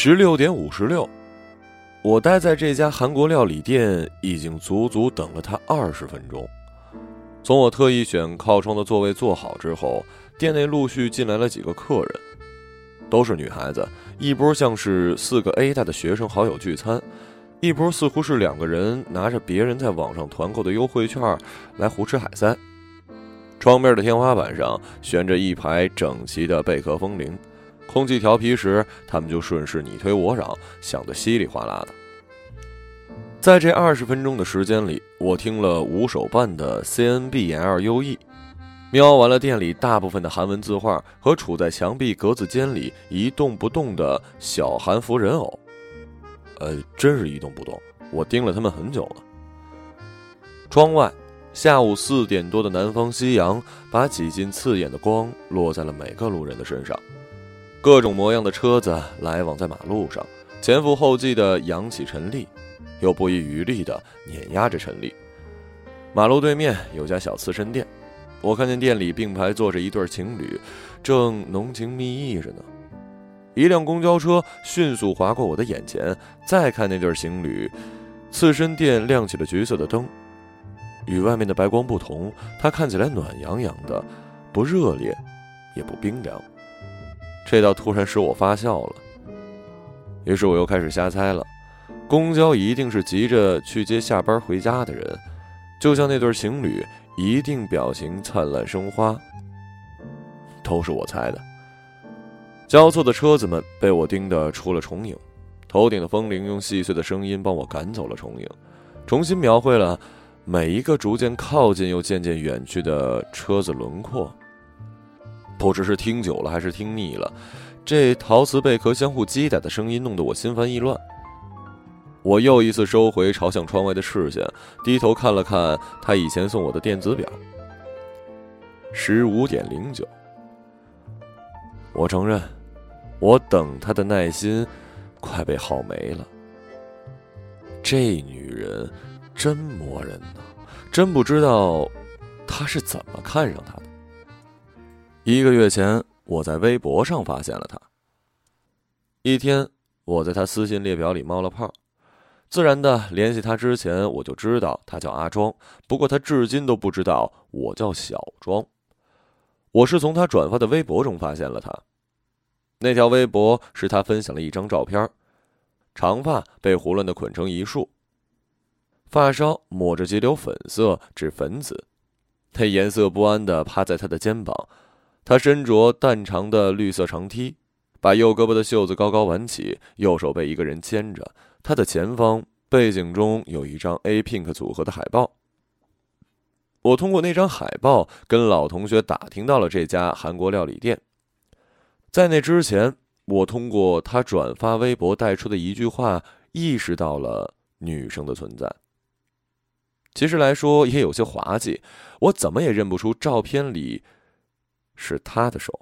十六点五十六，我待在这家韩国料理店已经足足等了他二十分钟。从我特意选靠窗的座位坐好之后，店内陆续进来了几个客人，都是女孩子，一波像是四个 A 大的学生好友聚餐，一波似乎是两个人拿着别人在网上团购的优惠券来胡吃海塞。窗边的天花板上悬着一排整齐的贝壳风铃。空气调皮时，他们就顺势你推我嚷，响得稀里哗啦的。在这二十分钟的时间里，我听了五手半的 CNBLUE，瞄完了店里大部分的韩文字画和处在墙壁格子间里一动不动的小韩服人偶。呃，真是一动不动，我盯了他们很久了。窗外，下午四点多的南方夕阳，把几近刺眼的光落在了每个路人的身上。各种模样的车子来往在马路上，前赴后继地扬起陈粒，又不遗余力地碾压着陈粒。马路对面有家小刺身店，我看见店里并排坐着一对情侣，正浓情蜜意着呢。一辆公交车迅速划过我的眼前，再看那对情侣，刺身店亮起了橘色的灯，与外面的白光不同，它看起来暖洋洋的，不热烈，也不冰凉。这倒突然使我发笑了，于是我又开始瞎猜了。公交一定是急着去接下班回家的人，就像那对情侣，一定表情灿烂生花。都是我猜的。交错的车子们被我盯得出了重影，头顶的风铃用细碎的声音帮我赶走了重影，重新描绘了每一个逐渐靠近又渐渐远去的车子轮廓。不知是听久了还是听腻了，这陶瓷贝壳相互击打的声音弄得我心烦意乱。我又一次收回朝向窗外的视线，低头看了看他以前送我的电子表，十五点零九。我承认，我等他的耐心快被耗没了。这女人真磨人呢，真不知道他是怎么看上她的。一个月前，我在微博上发现了他。一天，我在他私信列表里冒了泡，自然的联系他之前，我就知道他叫阿庄，不过他至今都不知道我叫小庄。我是从他转发的微博中发现了他，那条微博是他分享了一张照片，长发被胡乱的捆成一束，发梢抹着几绺粉色至粉紫，他颜色不安的趴在他的肩膀。他身着淡长的绿色长 T，把右胳膊的袖子高高挽起，右手被一个人牵着。他的前方背景中有一张 A Pink 组合的海报。我通过那张海报跟老同学打听到了这家韩国料理店。在那之前，我通过他转发微博带出的一句话，意识到了女生的存在。其实来说也有些滑稽，我怎么也认不出照片里。是他的手，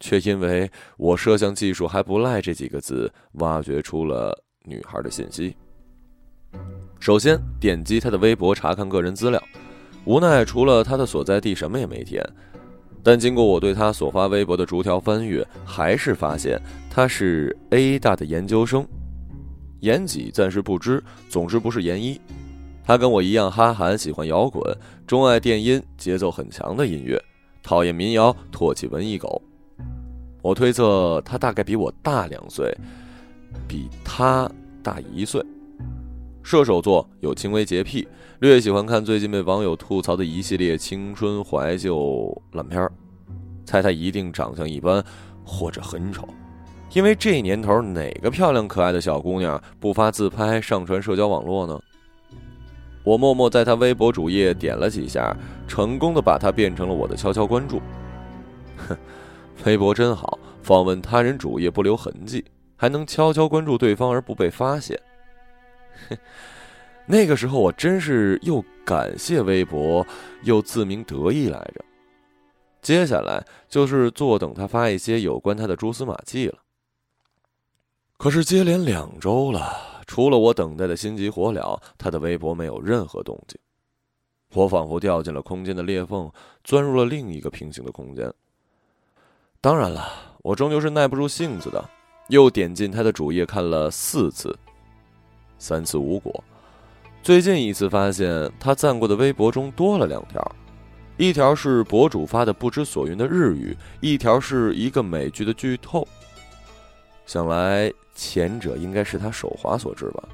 却因为我摄像技术还不赖这几个字，挖掘出了女孩的信息。首先点击他的微博查看个人资料，无奈除了他的所在地什么也没填。但经过我对他所发微博的逐条翻阅，还是发现他是 A 大的研究生，研几暂时不知，总之不是研一。他跟我一样哈韩，喜欢摇滚，钟爱电音，节奏很强的音乐。讨厌民谣，唾弃文艺狗。我推测他大概比我大两岁，比他大一岁。射手座，有轻微洁癖，略喜欢看最近被网友吐槽的一系列青春怀旧烂片儿。猜他一定长相一般，或者很丑，因为这年头哪个漂亮可爱的小姑娘不发自拍上传社交网络呢？我默默在他微博主页点了几下，成功的把他变成了我的悄悄关注。哼，微博真好，访问他人主页不留痕迹，还能悄悄关注对方而不被发现。哼，那个时候我真是又感谢微博，又自鸣得意来着。接下来就是坐等他发一些有关他的蛛丝马迹了。可是接连两周了。除了我等待的心急火燎，他的微博没有任何动静。我仿佛掉进了空间的裂缝，钻入了另一个平行的空间。当然了，我终究是耐不住性子的，又点进他的主页看了四次，三次无果。最近一次发现他赞过的微博中多了两条，一条是博主发的不知所云的日语，一条是一个美剧的剧透。想来前者应该是他手滑所致吧。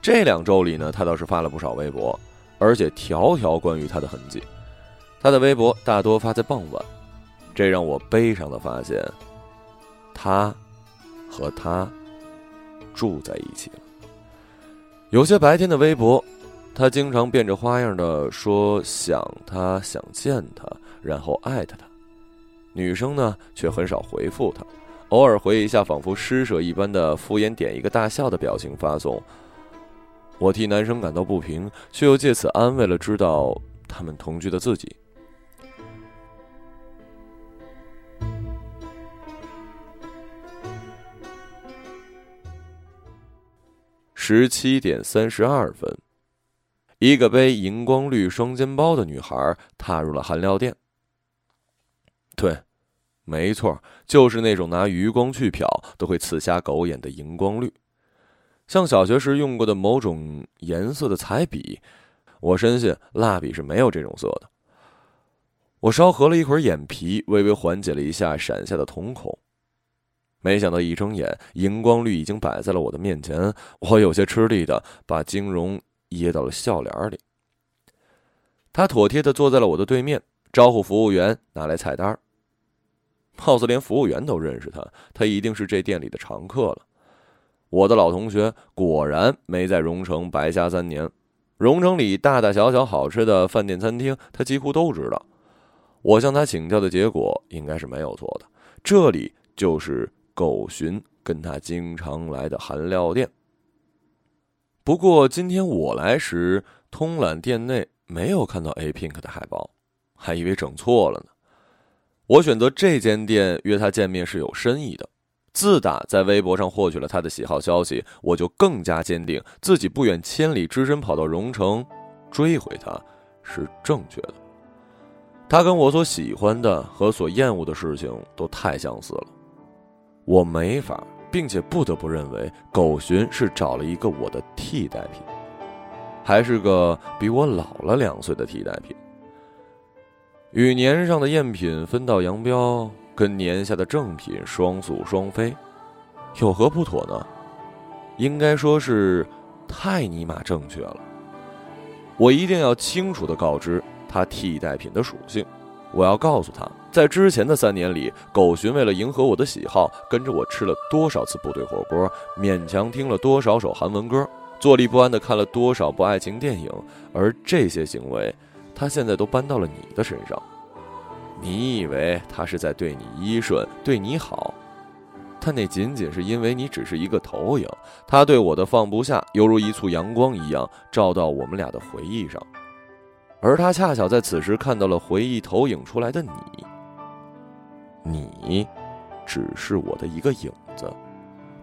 这两周里呢，他倒是发了不少微博，而且条条关于他的痕迹。他的微博大多发在傍晚，这让我悲伤的发现，他和他住在一起了。有些白天的微博，他经常变着花样的说想他、想见他，然后艾特他。女生呢，却很少回复他。偶尔回忆一下，仿佛施舍一般的敷衍，点一个大笑的表情发送。我替男生感到不平，却又借此安慰了知道他们同居的自己。十七点三十二分，一个背荧光绿双肩包的女孩踏入了韩料店。对。没错，就是那种拿余光去瞟都会刺瞎狗眼的荧光绿，像小学时用过的某种颜色的彩笔。我深信蜡笔是没有这种色的。我稍合了一会儿眼皮，微微缓解了一下闪下的瞳孔。没想到一睁眼，荧光绿已经摆在了我的面前。我有些吃力的把金融掖到了笑脸里。他妥帖的坐在了我的对面，招呼服务员拿来菜单。貌似连服务员都认识他，他一定是这店里的常客了。我的老同学果然没在荣城白瞎三年，荣城里大大小小好吃的饭店餐厅，他几乎都知道。我向他请教的结果应该是没有错的，这里就是狗寻跟他经常来的韩料店。不过今天我来时，通览店内没有看到 A Pink 的海报，还以为整错了呢。我选择这间店约他见面是有深意的。自打在微博上获取了他的喜好消息，我就更加坚定自己不远千里只身跑到荣城追回他是正确的。他跟我所喜欢的和所厌恶的事情都太相似了，我没法，并且不得不认为狗寻是找了一个我的替代品，还是个比我老了两岁的替代品。与年上的赝品分道扬镳，跟年下的正品双宿双飞，有何不妥呢？应该说是太尼玛正确了。我一定要清楚的告知他替代品的属性。我要告诉他，在之前的三年里，狗寻为了迎合我的喜好，跟着我吃了多少次部队火锅，勉强听了多少首韩文歌，坐立不安的看了多少部爱情电影，而这些行为。他现在都搬到了你的身上，你以为他是在对你依顺、对你好，但那仅仅是因为你只是一个投影。他对我的放不下，犹如一簇阳光一样照到我们俩的回忆上，而他恰巧在此时看到了回忆投影出来的你。你，只是我的一个影子，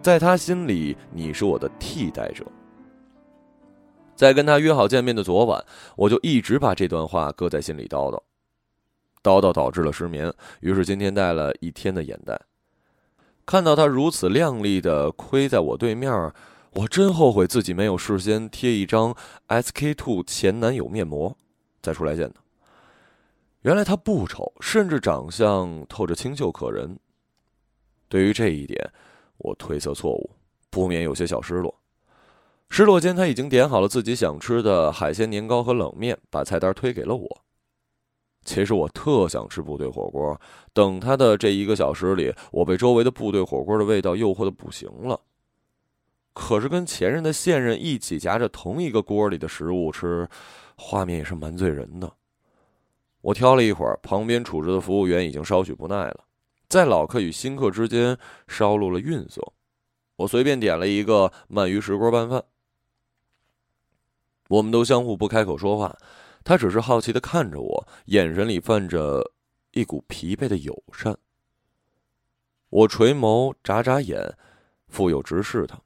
在他心里，你是我的替代者。在跟他约好见面的昨晚，我就一直把这段话搁在心里叨叨，叨叨导致了失眠。于是今天带了一天的眼袋。看到他如此靓丽的亏在我对面，我真后悔自己没有事先贴一张 SK two 前男友面膜再出来见他。原来他不丑，甚至长相透着清秀可人。对于这一点，我推测错误，不免有些小失落。失落间，他已经点好了自己想吃的海鲜年糕和冷面，把菜单推给了我。其实我特想吃部队火锅，等他的这一个小时里，我被周围的部队火锅的味道诱惑的不行了。可是跟前任的现任一起夹着同一个锅里的食物吃，画面也是蛮醉人的。我挑了一会儿，旁边处着的服务员已经稍许不耐了，在老客与新客之间稍露了韵色。我随便点了一个鳗鱼石锅拌饭。我们都相互不开口说话，他只是好奇的看着我，眼神里泛着一股疲惫的友善。我垂眸，眨眨眼，复又直视他。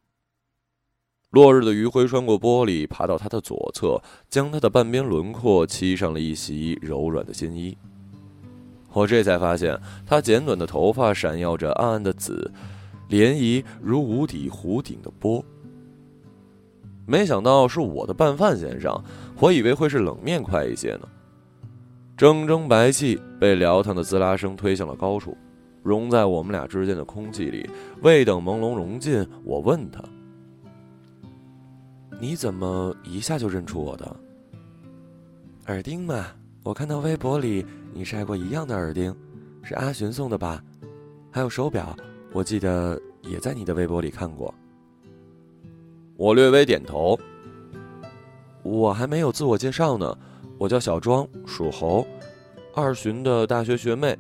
落日的余晖穿过玻璃，爬到他的左侧，将他的半边轮廓漆上了一袭柔软的新衣。我这才发现，他剪短的头发闪耀着暗暗的紫，涟漪如无底湖顶的波。没想到是我的拌饭先生，我以为会是冷面快一些呢。铮铮白气被撩烫的滋啦声推向了高处，融在我们俩之间的空气里。未等朦胧融尽，我问他：“你怎么一下就认出我的？耳钉嘛，我看到微博里你晒过一样的耳钉，是阿寻送的吧？还有手表，我记得也在你的微博里看过。”我略微点头。我还没有自我介绍呢。我叫小庄，属猴，二旬的大学学妹。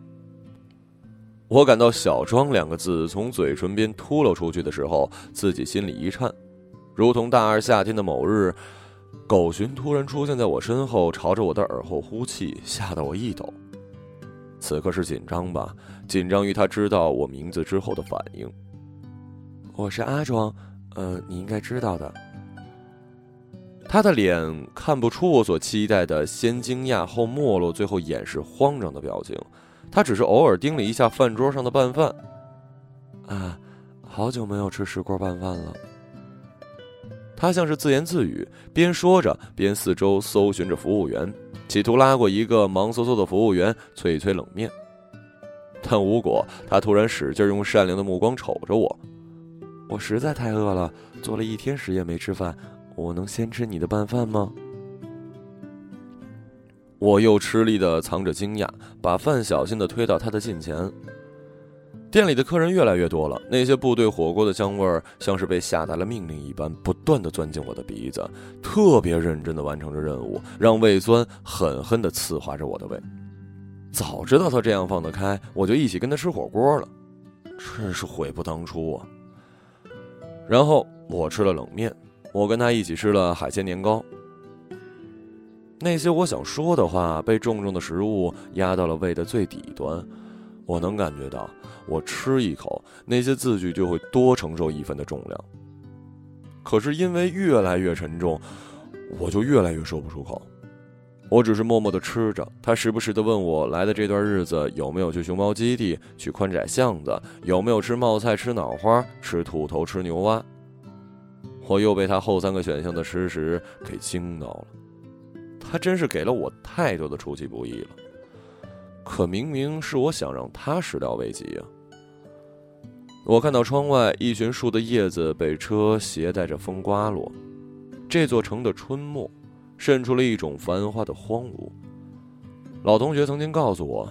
我感到“小庄”两个字从嘴唇边秃噜出去的时候，自己心里一颤，如同大二夏天的某日，狗寻突然出现在我身后，朝着我的耳后呼气，吓得我一抖。此刻是紧张吧？紧张于他知道我名字之后的反应。我是阿庄，呃，你应该知道的。他的脸看不出我所期待的先惊讶后没落，最后掩饰慌张的表情。他只是偶尔盯了一下饭桌上的拌饭。啊，好久没有吃石锅拌饭了。他像是自言自语，边说着边四周搜寻着服务员，企图拉过一个忙嗖嗖的服务员催一催冷面。但无果，他突然使劲用善良的目光瞅着我。我实在太饿了，做了一天实验没吃饭。我能先吃你的拌饭吗？我又吃力的藏着惊讶，把饭小心的推到他的近前。店里的客人越来越多了，那些部队火锅的香味儿像是被下达了命令一般，不断的钻进我的鼻子，特别认真的完成着任务，让胃酸狠狠的刺划着我的胃。早知道他这样放得开，我就一起跟他吃火锅了，真是悔不当初啊！然后我吃了冷面。我跟他一起吃了海鲜年糕，那些我想说的话被重重的食物压到了胃的最底端，我能感觉到，我吃一口，那些字句就会多承受一分的重量。可是因为越来越沉重，我就越来越说不出口。我只是默默的吃着，他时不时的问我来的这段日子有没有去熊猫基地、去宽窄巷子，有没有吃冒菜、吃脑花、吃兔头、吃牛蛙。我又被他后三个选项的吃食给惊到了，他真是给了我太多的出其不意了。可明明是我想让他始料未及啊！我看到窗外一群树的叶子被车携带着风刮落，这座城的春末渗出了一种繁华的荒芜。老同学曾经告诉我，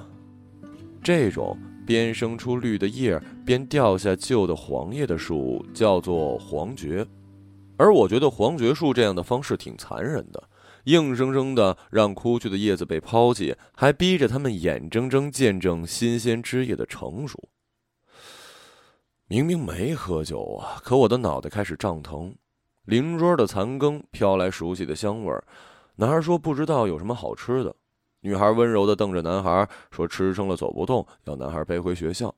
这种边生出绿的叶边掉下旧的黄叶的树叫做黄蕨。而我觉得黄蕨树这样的方式挺残忍的，硬生生的让枯去的叶子被抛弃，还逼着他们眼睁睁见证新鲜枝叶的成熟。明明没喝酒啊，可我的脑袋开始胀疼。邻桌的残羹飘来熟悉的香味儿，男孩说不知道有什么好吃的，女孩温柔的瞪着男孩说吃撑了走不动，要男孩背回学校。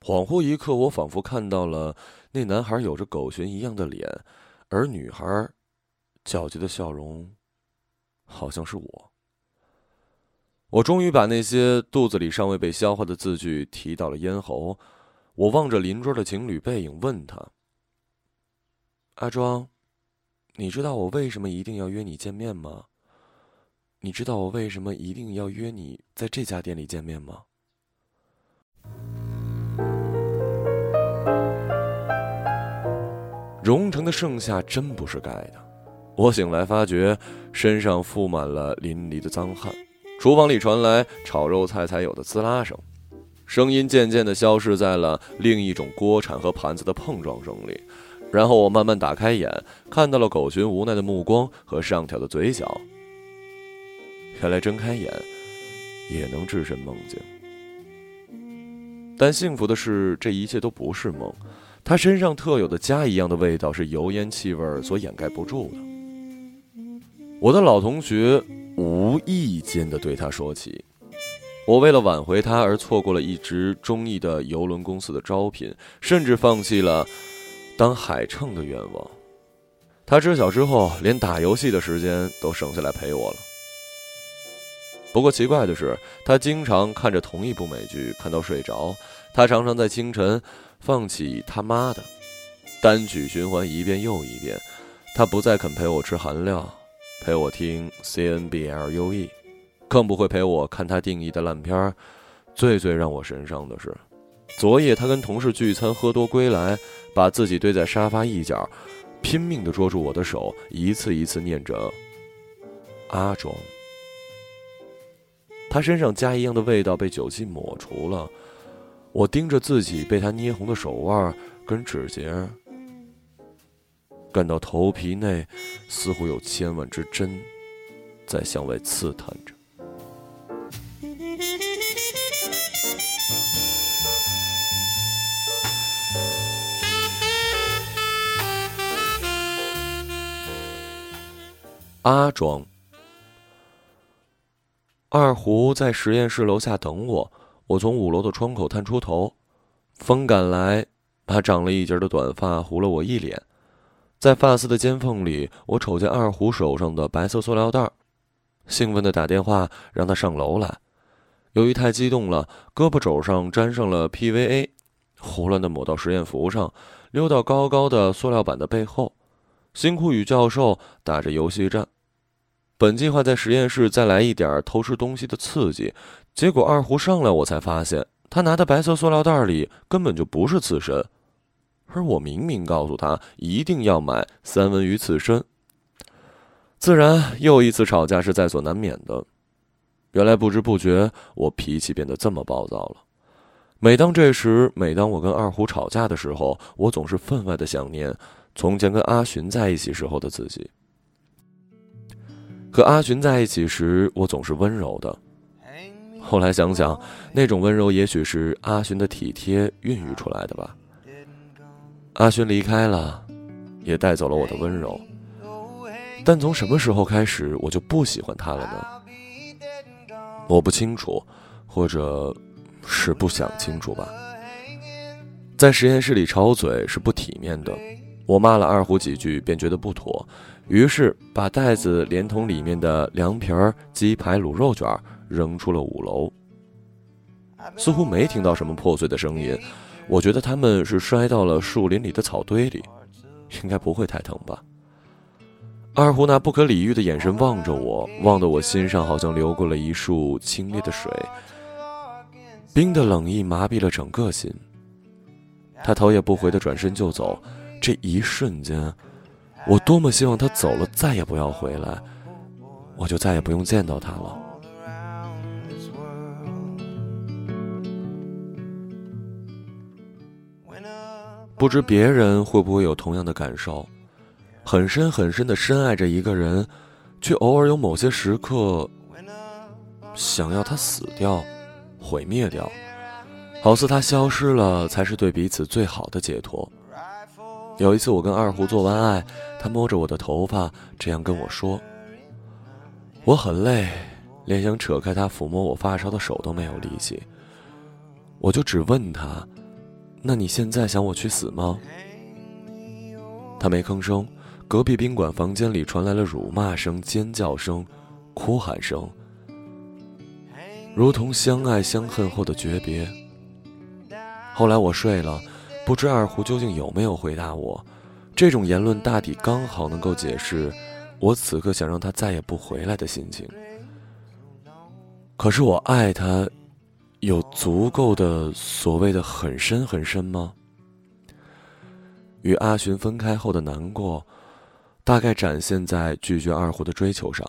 恍惚一刻，我仿佛看到了那男孩有着狗熊一样的脸，而女孩皎洁的笑容，好像是我。我终于把那些肚子里尚未被消化的字句提到了咽喉。我望着邻桌的情侣背影，问他：“阿庄，你知道我为什么一定要约你见面吗？你知道我为什么一定要约你在这家店里见面吗？”荣城的盛夏真不是盖的。我醒来发觉身上覆满了淋漓的脏汗，厨房里传来炒肉菜才有的滋啦声，声音渐渐地消失在了另一种锅铲和盘子的碰撞声里。然后我慢慢打开眼，看到了狗群无奈的目光和上挑的嘴角。原来睁开眼也能置身梦境。但幸福的是，这一切都不是梦。他身上特有的家一样的味道，是油烟气味所掩盖不住的。我的老同学无意间的对他说起，我为了挽回他而错过了一直中意的邮轮公司的招聘，甚至放弃了当海乘的愿望。他知晓之后，连打游戏的时间都省下来陪我了。不过奇怪的是，他经常看着同一部美剧看到睡着，他常常在清晨放起他妈的单曲循环一遍又一遍。他不再肯陪我吃韩料，陪我听 C N B L U E，更不会陪我看他定义的烂片儿。最最让我神伤的是，昨夜他跟同事聚餐喝多归来，把自己堆在沙发一角，拼命地捉住我的手，一次一次念着阿庄。他身上家一样的味道被酒气抹除了，我盯着自己被他捏红的手腕跟指节，感到头皮内似乎有千万只针在向外刺探着。阿庄。二胡在实验室楼下等我，我从五楼的窗口探出头，风赶来，把长了一截的短发糊了我一脸。在发丝的尖缝里，我瞅见二胡手上的白色塑料袋，兴奋的打电话让他上楼来。由于太激动了，胳膊肘上沾上了 PVA，胡乱的抹到实验服上，溜到高高的塑料板的背后。辛苦与教授打着游戏战，本计划在实验室再来一点偷吃东西的刺激，结果二胡上来，我才发现他拿的白色塑料袋里根本就不是刺身，而我明明告诉他一定要买三文鱼刺身。自然，又一次吵架是在所难免的。原来不知不觉，我脾气变得这么暴躁了。每当这时，每当我跟二胡吵架的时候，我总是分外的想念。从前跟阿寻在一起时候的自己，和阿寻在一起时，我总是温柔的。后来想想，那种温柔也许是阿寻的体贴孕育出来的吧。阿寻离开了，也带走了我的温柔。但从什么时候开始，我就不喜欢他了呢？我不清楚，或者是不想清楚吧。在实验室里吵嘴是不体面的。我骂了二胡几句，便觉得不妥，于是把袋子连同里面的凉皮儿、鸡排、卤肉卷扔出了五楼。似乎没听到什么破碎的声音，我觉得他们是摔到了树林里的草堆里，应该不会太疼吧。二胡那不可理喻的眼神望着我，望得我心上好像流过了一束清冽的水，冰的冷意麻痹了整个心。他头也不回的转身就走。这一瞬间，我多么希望他走了，再也不要回来，我就再也不用见到他了。不知别人会不会有同样的感受？很深很深的深爱着一个人，却偶尔有某些时刻，想要他死掉，毁灭掉，好似他消失了，才是对彼此最好的解脱。有一次，我跟二胡做完爱，他摸着我的头发，这样跟我说：“我很累，连想扯开他抚摸我发梢的手都没有力气。”我就只问他：“那你现在想我去死吗？”他没吭声。隔壁宾馆房间里传来了辱骂声、尖叫声、哭喊声，如同相爱相恨后的诀别。后来我睡了。不知二胡究竟有没有回答我？这种言论大抵刚好能够解释我此刻想让他再也不回来的心情。可是我爱他，有足够的所谓的很深很深吗？与阿寻分开后的难过，大概展现在拒绝二胡的追求上。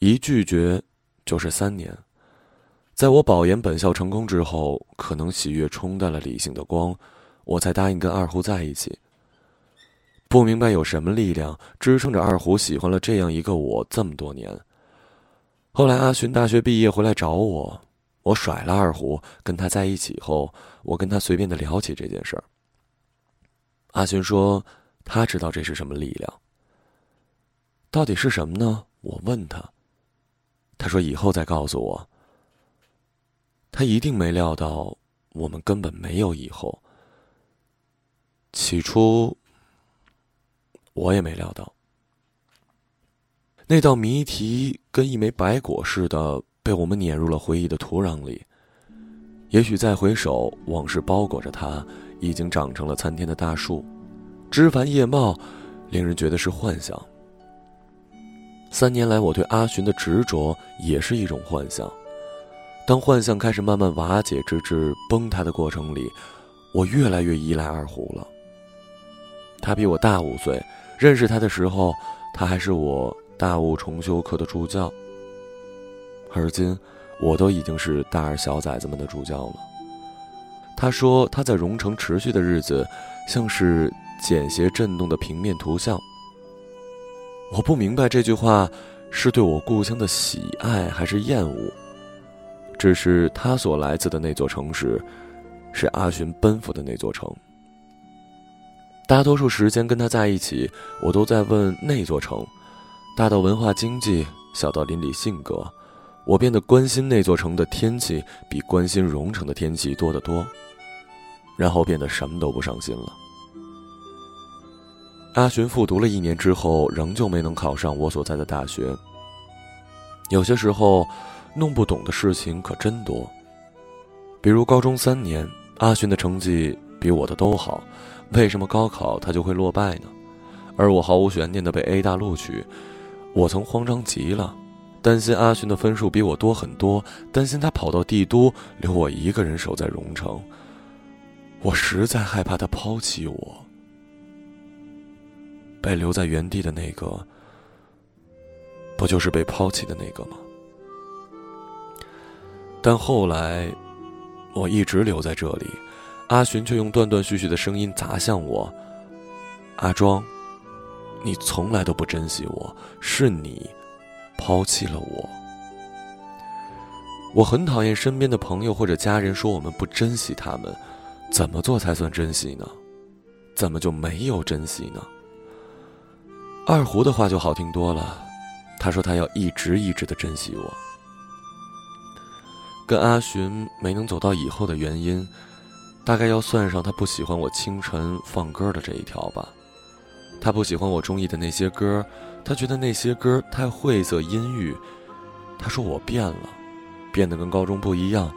一拒绝就是三年。在我保研本校成功之后，可能喜悦冲淡了理性的光，我才答应跟二胡在一起。不明白有什么力量支撑着二胡喜欢了这样一个我这么多年。后来阿寻大学毕业回来找我，我甩了二胡，跟他在一起后，我跟他随便的聊起这件事儿。阿寻说，他知道这是什么力量。到底是什么呢？我问他，他说以后再告诉我。他一定没料到，我们根本没有以后。起初，我也没料到，那道谜题跟一枚白果似的被我们碾入了回忆的土壤里。也许再回首，往事包裹着他，已经长成了参天的大树，枝繁叶茂，令人觉得是幻想。三年来，我对阿寻的执着也是一种幻想。当幻象开始慢慢瓦解，直至崩塌的过程里，我越来越依赖二胡了。他比我大五岁，认识他的时候，他还是我大五重修课的助教。而今，我都已经是大二小崽子们的助教了。他说他在荣城持续的日子，像是简谐震动的平面图像。我不明白这句话是对我故乡的喜爱还是厌恶。只是他所来自的那座城市，是阿寻奔赴的那座城。大多数时间跟他在一起，我都在问那座城，大到文化经济，小到邻里性格，我变得关心那座城的天气比关心荣城的天气多得多，然后变得什么都不上心了。阿寻复读了一年之后，仍旧没能考上我所在的大学。有些时候，弄不懂的事情可真多。比如高中三年，阿寻的成绩比我的都好，为什么高考他就会落败呢？而我毫无悬念的被 A 大录取，我曾慌张极了，担心阿寻的分数比我多很多，担心他跑到帝都留我一个人守在荣城。我实在害怕他抛弃我。被留在原地的那个，不就是被抛弃的那个吗？但后来，我一直留在这里，阿寻却用断断续续的声音砸向我：“阿庄，你从来都不珍惜我，是你抛弃了我。”我很讨厌身边的朋友或者家人说我们不珍惜他们，怎么做才算珍惜呢？怎么就没有珍惜呢？二胡的话就好听多了，他说他要一直一直的珍惜我。跟阿寻没能走到以后的原因，大概要算上他不喜欢我清晨放歌的这一条吧。他不喜欢我中意的那些歌，他觉得那些歌太晦涩阴郁。他说我变了，变得跟高中不一样。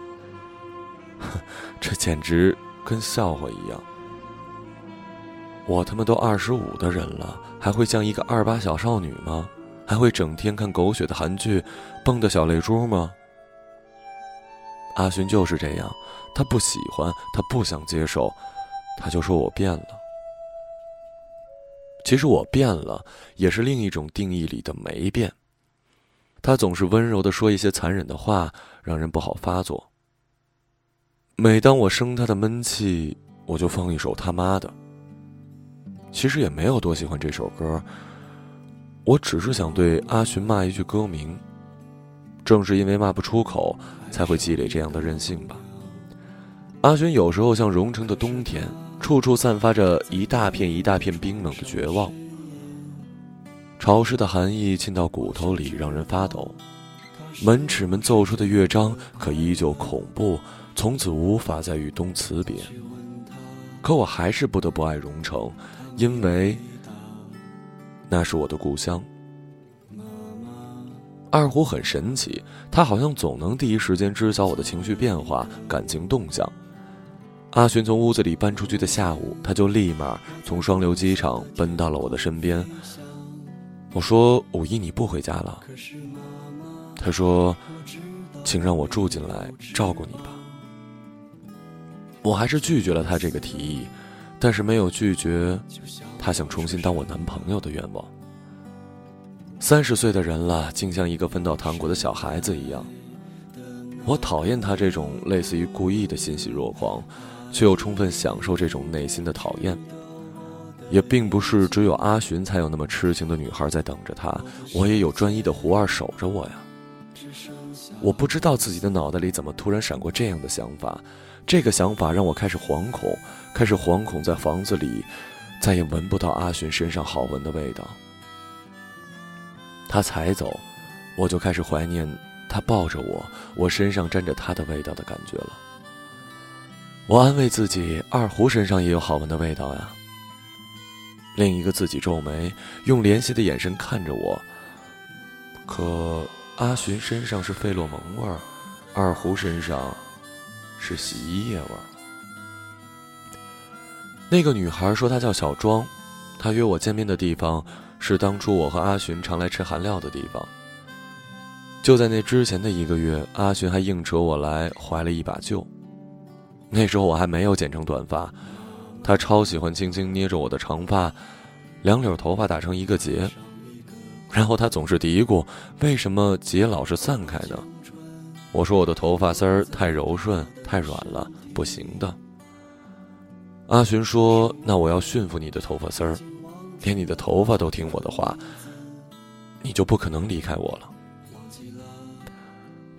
这简直跟笑话一样。我他妈都二十五的人了，还会像一个二八小少女吗？还会整天看狗血的韩剧，蹦的小泪珠吗？阿寻就是这样，他不喜欢，他不想接受，他就说我变了。其实我变了，也是另一种定义里的没变。他总是温柔的说一些残忍的话，让人不好发作。每当我生他的闷气，我就放一首他妈的。其实也没有多喜欢这首歌，我只是想对阿寻骂一句歌名。正是因为骂不出口，才会积累这样的任性吧。阿寻有时候像荣城的冬天，处处散发着一大片一大片冰冷的绝望，潮湿的寒意沁到骨头里，让人发抖。门齿们奏出的乐章，可依旧恐怖，从此无法再与冬辞别。可我还是不得不爱荣城。因为那是我的故乡。二胡很神奇，他好像总能第一时间知晓我的情绪变化、感情动向。阿寻从屋子里搬出去的下午，他就立马从双流机场奔到了我的身边。我说：“五一你不回家了？”他说：“请让我住进来照顾你吧。”我还是拒绝了他这个提议。但是没有拒绝他想重新当我男朋友的愿望。三十岁的人了，竟像一个分到糖果的小孩子一样。我讨厌他这种类似于故意的欣喜若狂，却又充分享受这种内心的讨厌。也并不是只有阿寻才有那么痴情的女孩在等着他，我也有专一的胡二守着我呀。我不知道自己的脑袋里怎么突然闪过这样的想法。这个想法让我开始惶恐，开始惶恐，在房子里再也闻不到阿寻身上好闻的味道。他才走，我就开始怀念他抱着我，我身上沾着他的味道的感觉了。我安慰自己，二胡身上也有好闻的味道呀。另一个自己皱眉，用怜惜的眼神看着我。可阿寻身上是费洛蒙味儿，二胡身上。是洗衣液味儿。那个女孩说她叫小庄，她约我见面的地方是当初我和阿寻常来吃韩料的地方。就在那之前的一个月，阿寻还硬扯我来怀了一把旧。那时候我还没有剪成短发，他超喜欢轻轻捏着我的长发，两绺头发打成一个结，然后他总是嘀咕：“为什么结老是散开呢？”我说：“我的头发丝儿太柔顺，太软了，不行的。”阿寻说：“那我要驯服你的头发丝儿，连你的头发都听我的话，你就不可能离开我了。”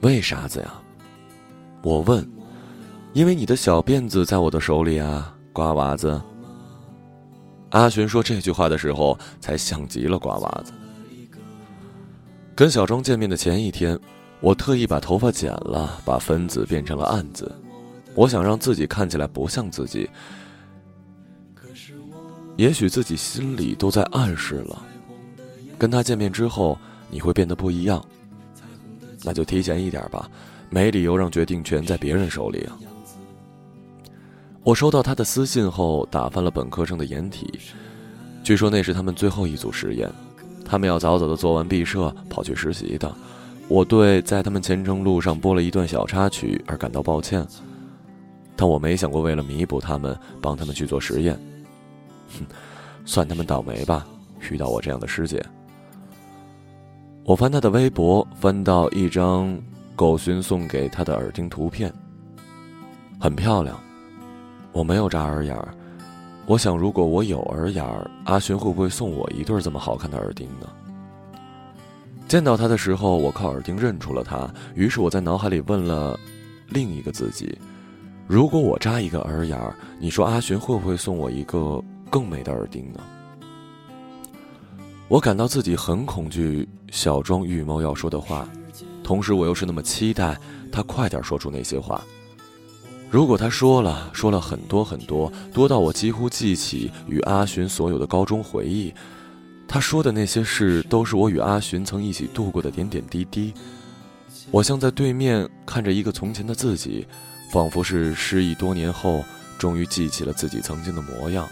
为啥子呀？我问。因为你的小辫子在我的手里啊，瓜娃子。阿寻说这句话的时候，才像极了瓜娃子。跟小庄见面的前一天，我特意把头发剪了，把分子变成了暗子，我想让自己看起来不像自己。也许自己心里都在暗示了，跟他见面之后你会变得不一样，那就提前一点吧，没理由让决定权在别人手里啊。我收到他的私信后，打翻了本科生的掩体，据说那是他们最后一组实验，他们要早早的做完毕设，跑去实习的。我对在他们前程路上播了一段小插曲而感到抱歉，但我没想过为了弥补他们，帮他们去做实验。哼，算他们倒霉吧，遇到我这样的师姐。我翻他的微博，翻到一张狗寻送给他的耳钉图片，很漂亮。我没有扎耳眼儿，我想如果我有耳眼儿，阿寻会不会送我一对这么好看的耳钉呢？见到他的时候，我靠耳钉认出了他，于是我在脑海里问了另一个自己：如果我扎一个耳眼儿，你说阿寻会不会送我一个？更美的耳钉呢？我感到自己很恐惧小庄预谋要说的话，同时我又是那么期待他快点说出那些话。如果他说了，说了很多很多，多到我几乎记起与阿寻所有的高中回忆，他说的那些事都是我与阿寻曾一起度过的点点滴滴。我像在对面看着一个从前的自己，仿佛是失忆多年后终于记起了自己曾经的模样。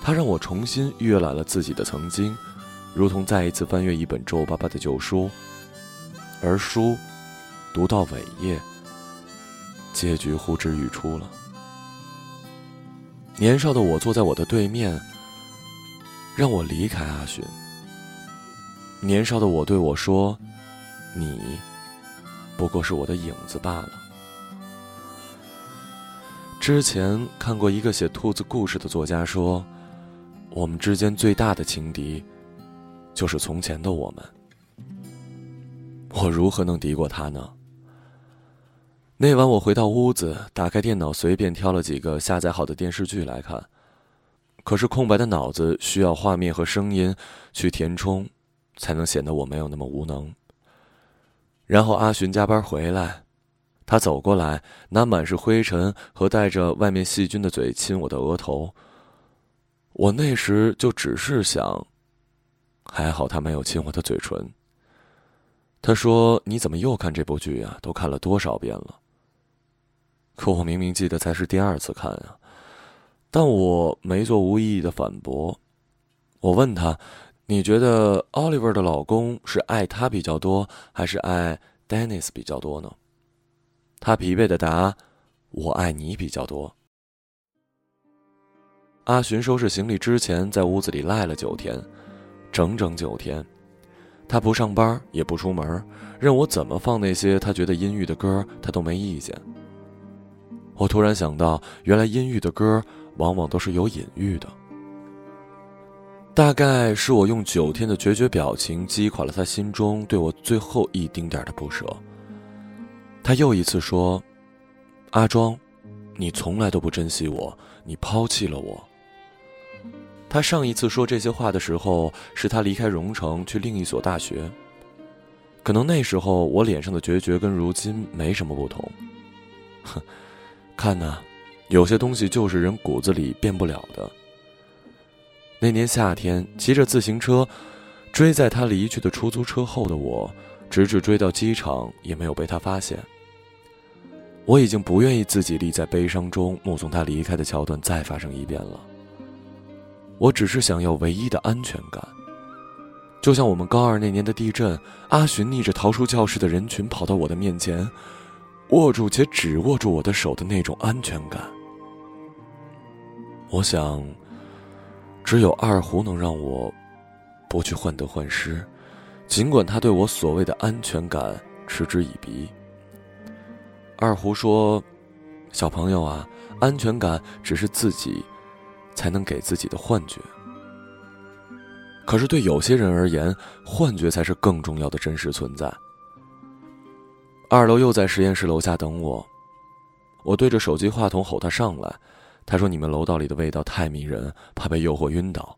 他让我重新阅览了自己的曾经，如同再一次翻阅一本皱巴巴的旧书。而书读到尾页，结局呼之欲出了。年少的我坐在我的对面，让我离开阿寻。年少的我对我说：“你不过是我的影子罢了。”之前看过一个写兔子故事的作家说。我们之间最大的情敌，就是从前的我们。我如何能敌过他呢？那晚我回到屋子，打开电脑，随便挑了几个下载好的电视剧来看。可是空白的脑子需要画面和声音去填充，才能显得我没有那么无能。然后阿寻加班回来，他走过来，拿满是灰尘和带着外面细菌的嘴亲我的额头。我那时就只是想，还好他没有亲我的嘴唇。他说：“你怎么又看这部剧呀？都看了多少遍了？”可我明明记得才是第二次看啊！但我没做无意义的反驳。我问他：“你觉得 Oliver 的老公是爱他比较多，还是爱 Dennis 比较多呢？”他疲惫的答：“我爱你比较多。”阿寻收拾行李之前，在屋子里赖了九天，整整九天。他不上班，也不出门，任我怎么放那些他觉得阴郁的歌，他都没意见。我突然想到，原来阴郁的歌往往都是有隐喻的。大概是我用九天的决绝表情击垮了他心中对我最后一丁点的不舍。他又一次说：“阿庄，你从来都不珍惜我，你抛弃了我。”他上一次说这些话的时候，是他离开荣城去另一所大学。可能那时候我脸上的决绝跟如今没什么不同。哼，看呐，有些东西就是人骨子里变不了的。那年夏天，骑着自行车，追在他离去的出租车后的我，直至追到机场，也没有被他发现。我已经不愿意自己立在悲伤中目送他离开的桥段再发生一遍了。我只是想要唯一的安全感，就像我们高二那年的地震，阿寻逆着逃出教室的人群跑到我的面前，握住且只握住我的手的那种安全感。我想，只有二胡能让我不去患得患失，尽管他对我所谓的安全感嗤之以鼻。二胡说：“小朋友啊，安全感只是自己才能给自己的幻觉。可是对有些人而言，幻觉才是更重要的真实存在。”二楼又在实验室楼下等我，我对着手机话筒吼他上来。他说：“你们楼道里的味道太迷人，怕被诱惑晕倒。”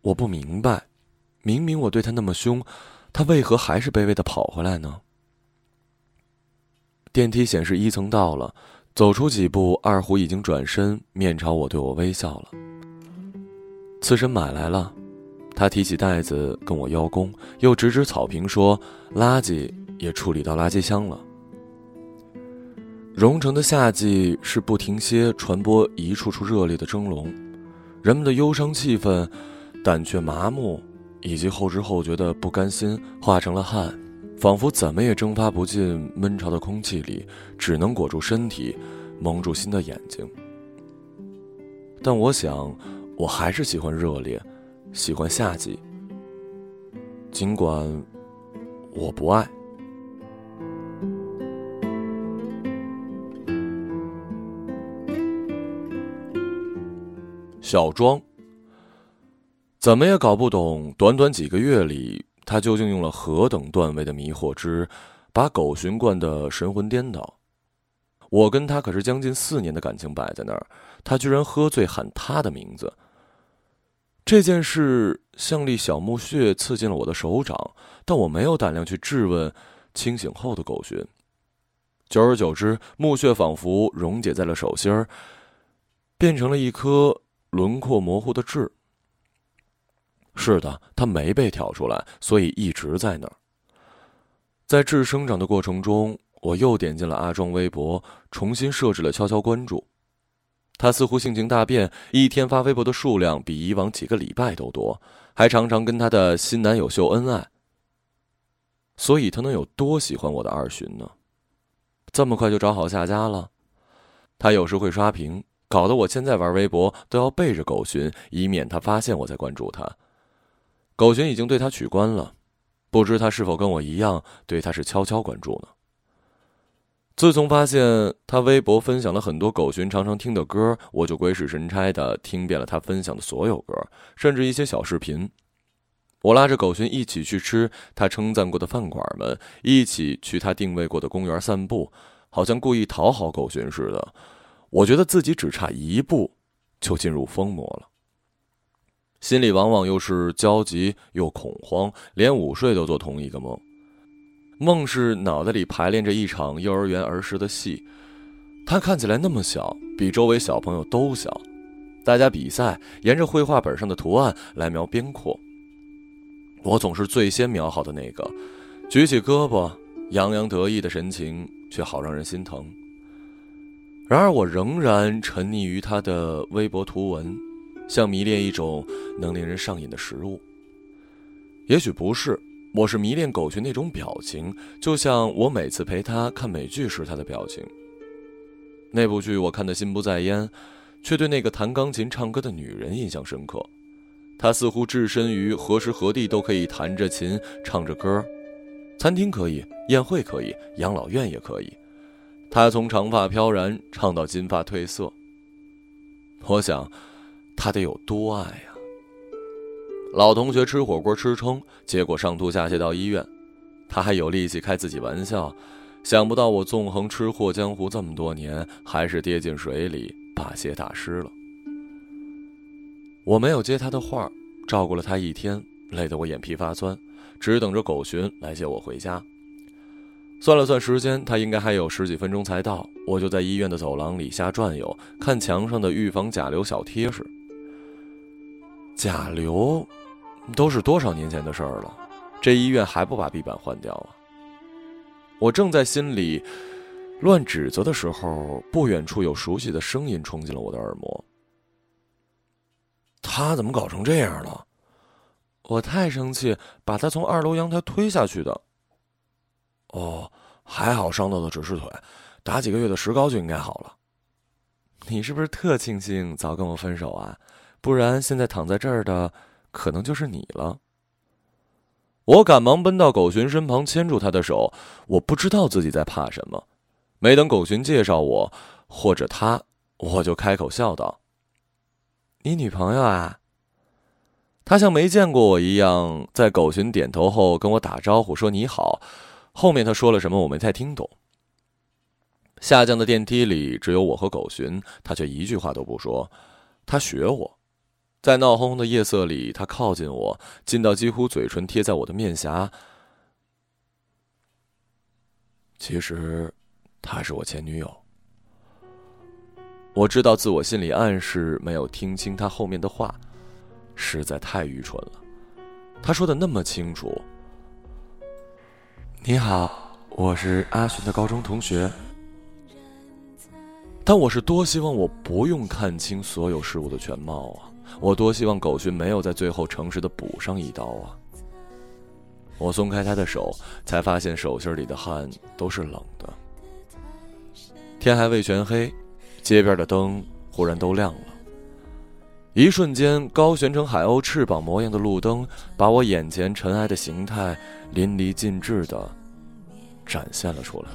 我不明白，明明我对他那么凶，他为何还是卑微的跑回来呢？电梯显示一层到了，走出几步，二胡已经转身面朝我，对我微笑了。刺身买来了，他提起袋子跟我邀功，又指指草坪说：“垃圾也处理到垃圾箱了。”荣城的夏季是不停歇传播一处处热烈的蒸笼，人们的忧伤气氛、胆怯麻木以及后知后觉的不甘心化成了汗。仿佛怎么也蒸发不进闷潮的空气里，只能裹住身体，蒙住心的眼睛。但我想，我还是喜欢热烈，喜欢夏季。尽管我不爱。小庄，怎么也搞不懂，短短几个月里。他究竟用了何等段位的迷惑之，把狗寻惯得神魂颠倒？我跟他可是将近四年的感情摆在那儿，他居然喝醉喊他的名字。这件事像粒小木屑刺进了我的手掌，但我没有胆量去质问清醒后的狗寻。久而久之，木屑仿佛溶解在了手心儿，变成了一颗轮廓模糊的痣。是的，它没被挑出来，所以一直在那儿。在智生长的过程中，我又点进了阿庄微博，重新设置了悄悄关注。他似乎性情大变，一天发微博的数量比以往几个礼拜都多，还常常跟他的新男友秀恩爱。所以他能有多喜欢我的二巡呢？这么快就找好下家了？他有时会刷屏，搞得我现在玩微博都要背着狗寻，以免他发现我在关注他。狗寻已经对他取关了，不知他是否跟我一样对他是悄悄关注呢？自从发现他微博分享了很多狗寻常常听的歌，我就鬼使神差的听遍了他分享的所有歌，甚至一些小视频。我拉着狗寻一起去吃他称赞过的饭馆们，一起去他定位过的公园散步，好像故意讨好狗寻似的。我觉得自己只差一步，就进入疯魔了。心里往往又是焦急又恐慌，连午睡都做同一个梦。梦是脑袋里排练着一场幼儿园儿时的戏，他看起来那么小，比周围小朋友都小。大家比赛，沿着绘画本上的图案来描边廓。我总是最先描好的那个，举起胳膊，洋洋得意的神情却好让人心疼。然而，我仍然沉溺于他的微博图文。像迷恋一种能令人上瘾的食物。也许不是，我是迷恋狗群那种表情，就像我每次陪他看美剧时他的表情。那部剧我看得心不在焉，却对那个弹钢琴唱歌的女人印象深刻。她似乎置身于何时何地都可以弹着琴唱着歌，餐厅可以，宴会可以，养老院也可以。她从长发飘然唱到金发褪色。我想。他得有多爱呀！老同学吃火锅吃撑，结果上吐下泻到医院，他还有力气开自己玩笑。想不到我纵横吃货江湖这么多年，还是跌进水里把鞋打湿了。我没有接他的话，照顾了他一天，累得我眼皮发酸，只等着狗寻来接我回家。算了算时间，他应该还有十几分钟才到。我就在医院的走廊里瞎转悠，看墙上的预防甲流小贴士。甲流，都是多少年前的事儿了，这医院还不把壁板换掉啊？我正在心里乱指责的时候，不远处有熟悉的声音冲进了我的耳膜。他怎么搞成这样了？我太生气，把他从二楼阳台推下去的。哦，还好伤到的只是腿，打几个月的石膏就应该好了。你是不是特庆幸早跟我分手啊？不然现在躺在这儿的，可能就是你了。我赶忙奔到狗寻身旁，牵住他的手。我不知道自己在怕什么。没等狗寻介绍我，或者他，我就开口笑道：“你女朋友啊？”他像没见过我一样，在狗寻点头后跟我打招呼，说：“你好。”后面他说了什么，我没太听懂。下降的电梯里只有我和狗寻，他却一句话都不说。他学我，在闹哄哄的夜色里，他靠近我，近到几乎嘴唇贴在我的面颊。其实，她是我前女友。我知道自我心理暗示没有听清他后面的话，实在太愚蠢了。他说的那么清楚。你好，我是阿寻的高中同学。但我是多希望我不用看清所有事物的全貌啊！我多希望狗寻没有在最后诚实的补上一刀啊！我松开他的手，才发现手心里的汗都是冷的。天还未全黑，街边的灯忽然都亮了。一瞬间，高悬成海鸥翅膀模样的路灯，把我眼前尘埃的形态淋漓尽致的展现了出来。